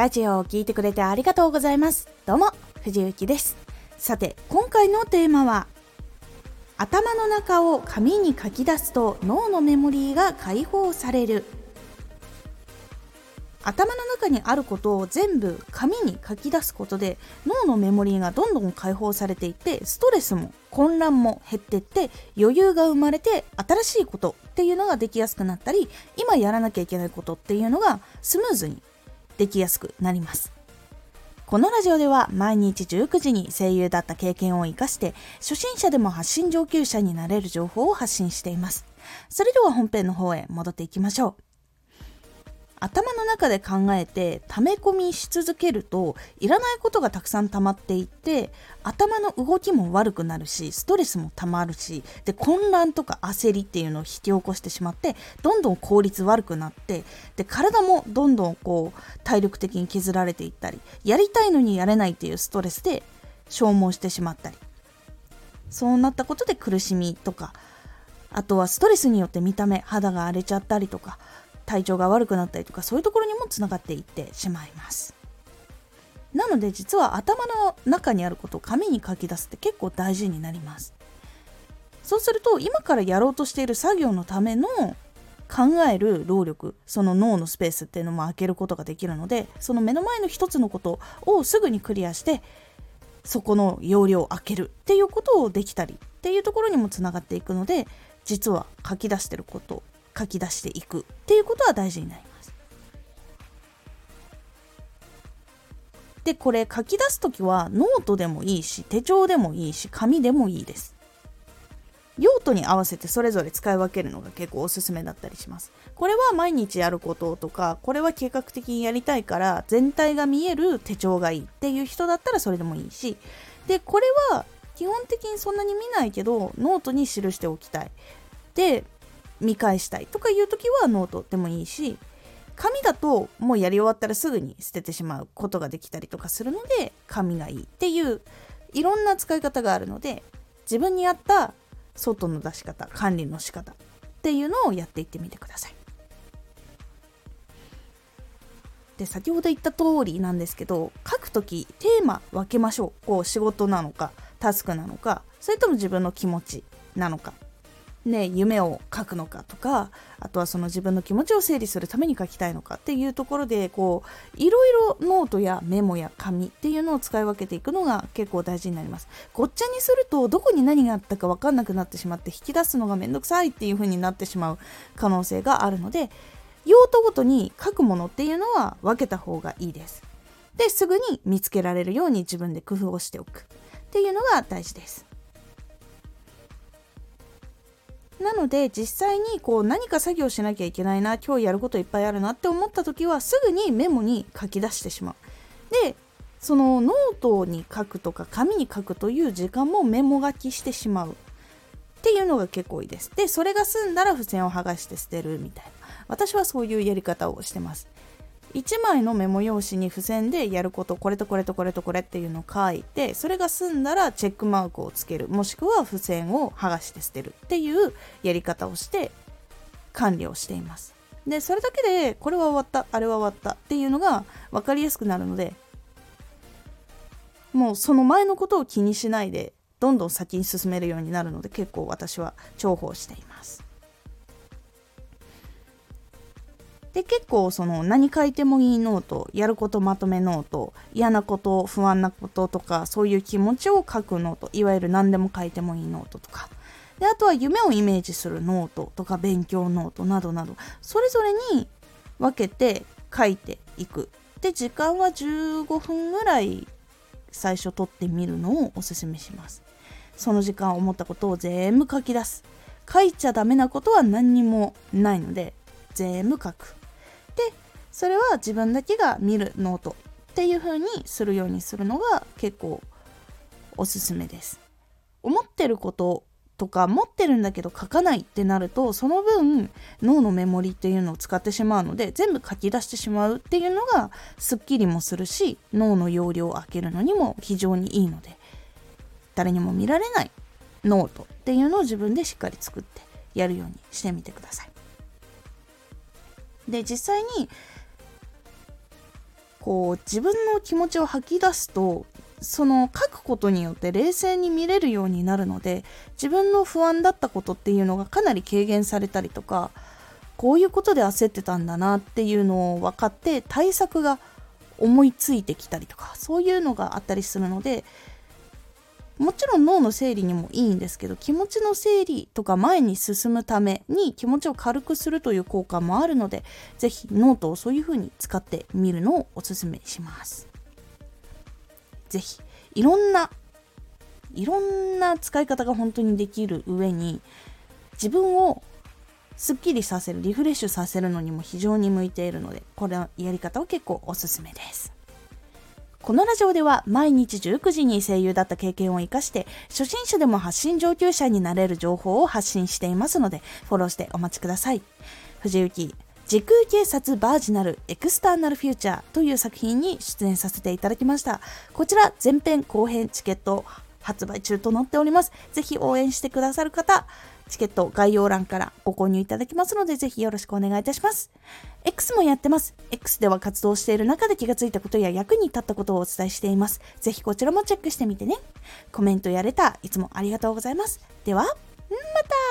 ラジオを聴いてくれてありがとうございます。どうも、藤幸です。さて、今回のテーマは、頭の中を紙に書き出すと脳のメモリーが解放される。頭の中にあることを全部紙に書き出すことで脳のメモリーがどんどん解放されていってストレスも混乱も減っていって余裕が生まれて新しいことっていうのができやすくなったり今やらなきゃいけないことっていうのがスムーズにできやすくなります。このラジオでは毎日19時に声優だった経験を活かして初心者でも発信上級者になれる情報を発信しています。それでは本編の方へ戻っていきましょう。頭の中で考えて溜め込みし続けるといらないことがたくさん溜まっていって頭の動きも悪くなるしストレスも溜まるしで混乱とか焦りっていうのを引き起こしてしまってどんどん効率悪くなってで体もどんどんこう体力的に削られていったりやりたいのにやれないっていうストレスで消耗してしまったり。そうなったことで苦しみとかあとはストレスによって見た目肌が荒れちゃったりとか体調が悪くなったりとかそういうところにもつながっていってしまいます。なので実は頭の中にあることを紙に書き出すって結構大事になります。そうすると今からやろうとしている作業のための考える労力その脳のスペースっていうのも開けることができるのでその目の前の一つのことをすぐにクリアしてそこの容量を開けるっていうことをできたりっていうところにもつながっていくので実は書き出してること書き出していくっていうことは大事になります。でこれ書き出す時はノートでもいいし手帳でもいいし紙でもいいです。用途に合わせてそれぞれ使い分けるのが結構おすすめだったりします。これは毎日やることとか、これは計画的にやりたいから全体が見える手帳がいいっていう人だったらそれでもいいし、で、これは基本的にそんなに見ないけどノートに記しておきたい。で、見返したいとかいう時はノートでもいいし紙だともうやり終わったらすぐに捨ててしまうことができたりとかするので紙がいいっていういろんな使い方があるので自分に合った外の出し方管理の仕方っていうのをやっていってみてください。で先ほど言った通りなんですけど書く時テーマ分けましょうこう仕事なのかタスクなのかそれとも自分の気持ちなのかね、夢を書くのかとかあとはその自分の気持ちを整理するために書きたいのかっていうところでこういろいろノートやメモや紙っていうのを使い分けていくのが結構大事になります。ごっちゃにするとどこに何があったか分かんなくなってしまって引き出すのがめんどくさいっていう風になってしまう可能性があるので用途ごとに書くものっていうのは分けた方がいいです。ですぐに見つけられるように自分で工夫をしておくっていうのが大事です。なので実際にこう何か作業しなきゃいけないな今日やることいっぱいあるなって思った時はすぐにメモに書き出してしまう。でそのノートに書くとか紙に書くという時間もメモ書きしてしまうっていうのが結構多いです。でそれが済んだら付箋を剥がして捨てるみたいな私はそういうやり方をしてます。1枚のメモ用紙に付箋でやることこれとこれとこれとこれっていうのを書いてそれが済んだらチェックマークをつける。もしくは付箋を剥がして捨てるっていうやり方をして管理をしています。でそれだけでこれは終わったあれは終わった。っていうのが分かりやすくなるのでもうその前のことを気にしないでどんどん先に進めるようになるので結構私は重宝しています。で結構その何書いてもいいノートやることまとめノート嫌なこと不安なこととかそういう気持ちを書くノートいわゆる何でも書いてもいいノートとか。であとは夢をイメージするノートとか勉強ノートなどなどそれぞれに分けて書いていく。で時間は15分ぐらい最初取ってみるのをおすすめします。その時間思ったことを全部書き出す。書いちゃダメなことは何にもないので全部書く。それは自分だけが見るノートっていう風にするようにするのが結構おすすめです思ってることとか持ってるんだけど書かないってなるとその分脳のメモリっていうのを使ってしまうので全部書き出してしまうっていうのがすっきりもするし脳の容量を開けるのにも非常にいいので誰にも見られないノートっていうのを自分でしっかり作ってやるようにしてみてください。で実際にこう自分の気持ちを吐き出すとその書くことによって冷静に見れるようになるので自分の不安だったことっていうのがかなり軽減されたりとかこういうことで焦ってたんだなっていうのを分かって対策が思いついてきたりとかそういうのがあったりするのでもちろん脳の整理にもいいんですけど気持ちの整理とか前に進むために気持ちを軽くするという効果もあるので是非ノートをそういう風に使ってみるのをおすすめします。是非いろんないろんな使い方が本当にできる上に自分をすっきりさせるリフレッシュさせるのにも非常に向いているのでこれのやり方は結構おすすめです。このラジオでは毎日19時に声優だった経験を活かして初心者でも発信上級者になれる情報を発信していますのでフォローしてお待ちください。藤幸時空警察バージナルエクスターナルフューチャーという作品に出演させていただきました。こちら前編後編チケット発売中となっております。ぜひ応援してくださる方、チケット概要欄からご購入いただきますので、ぜひよろしくお願いいたします。X もやってます。X では活動している中で気がついたことや役に立ったことをお伝えしています。ぜひこちらもチェックしてみてね。コメントやれたいつもありがとうございます。では、また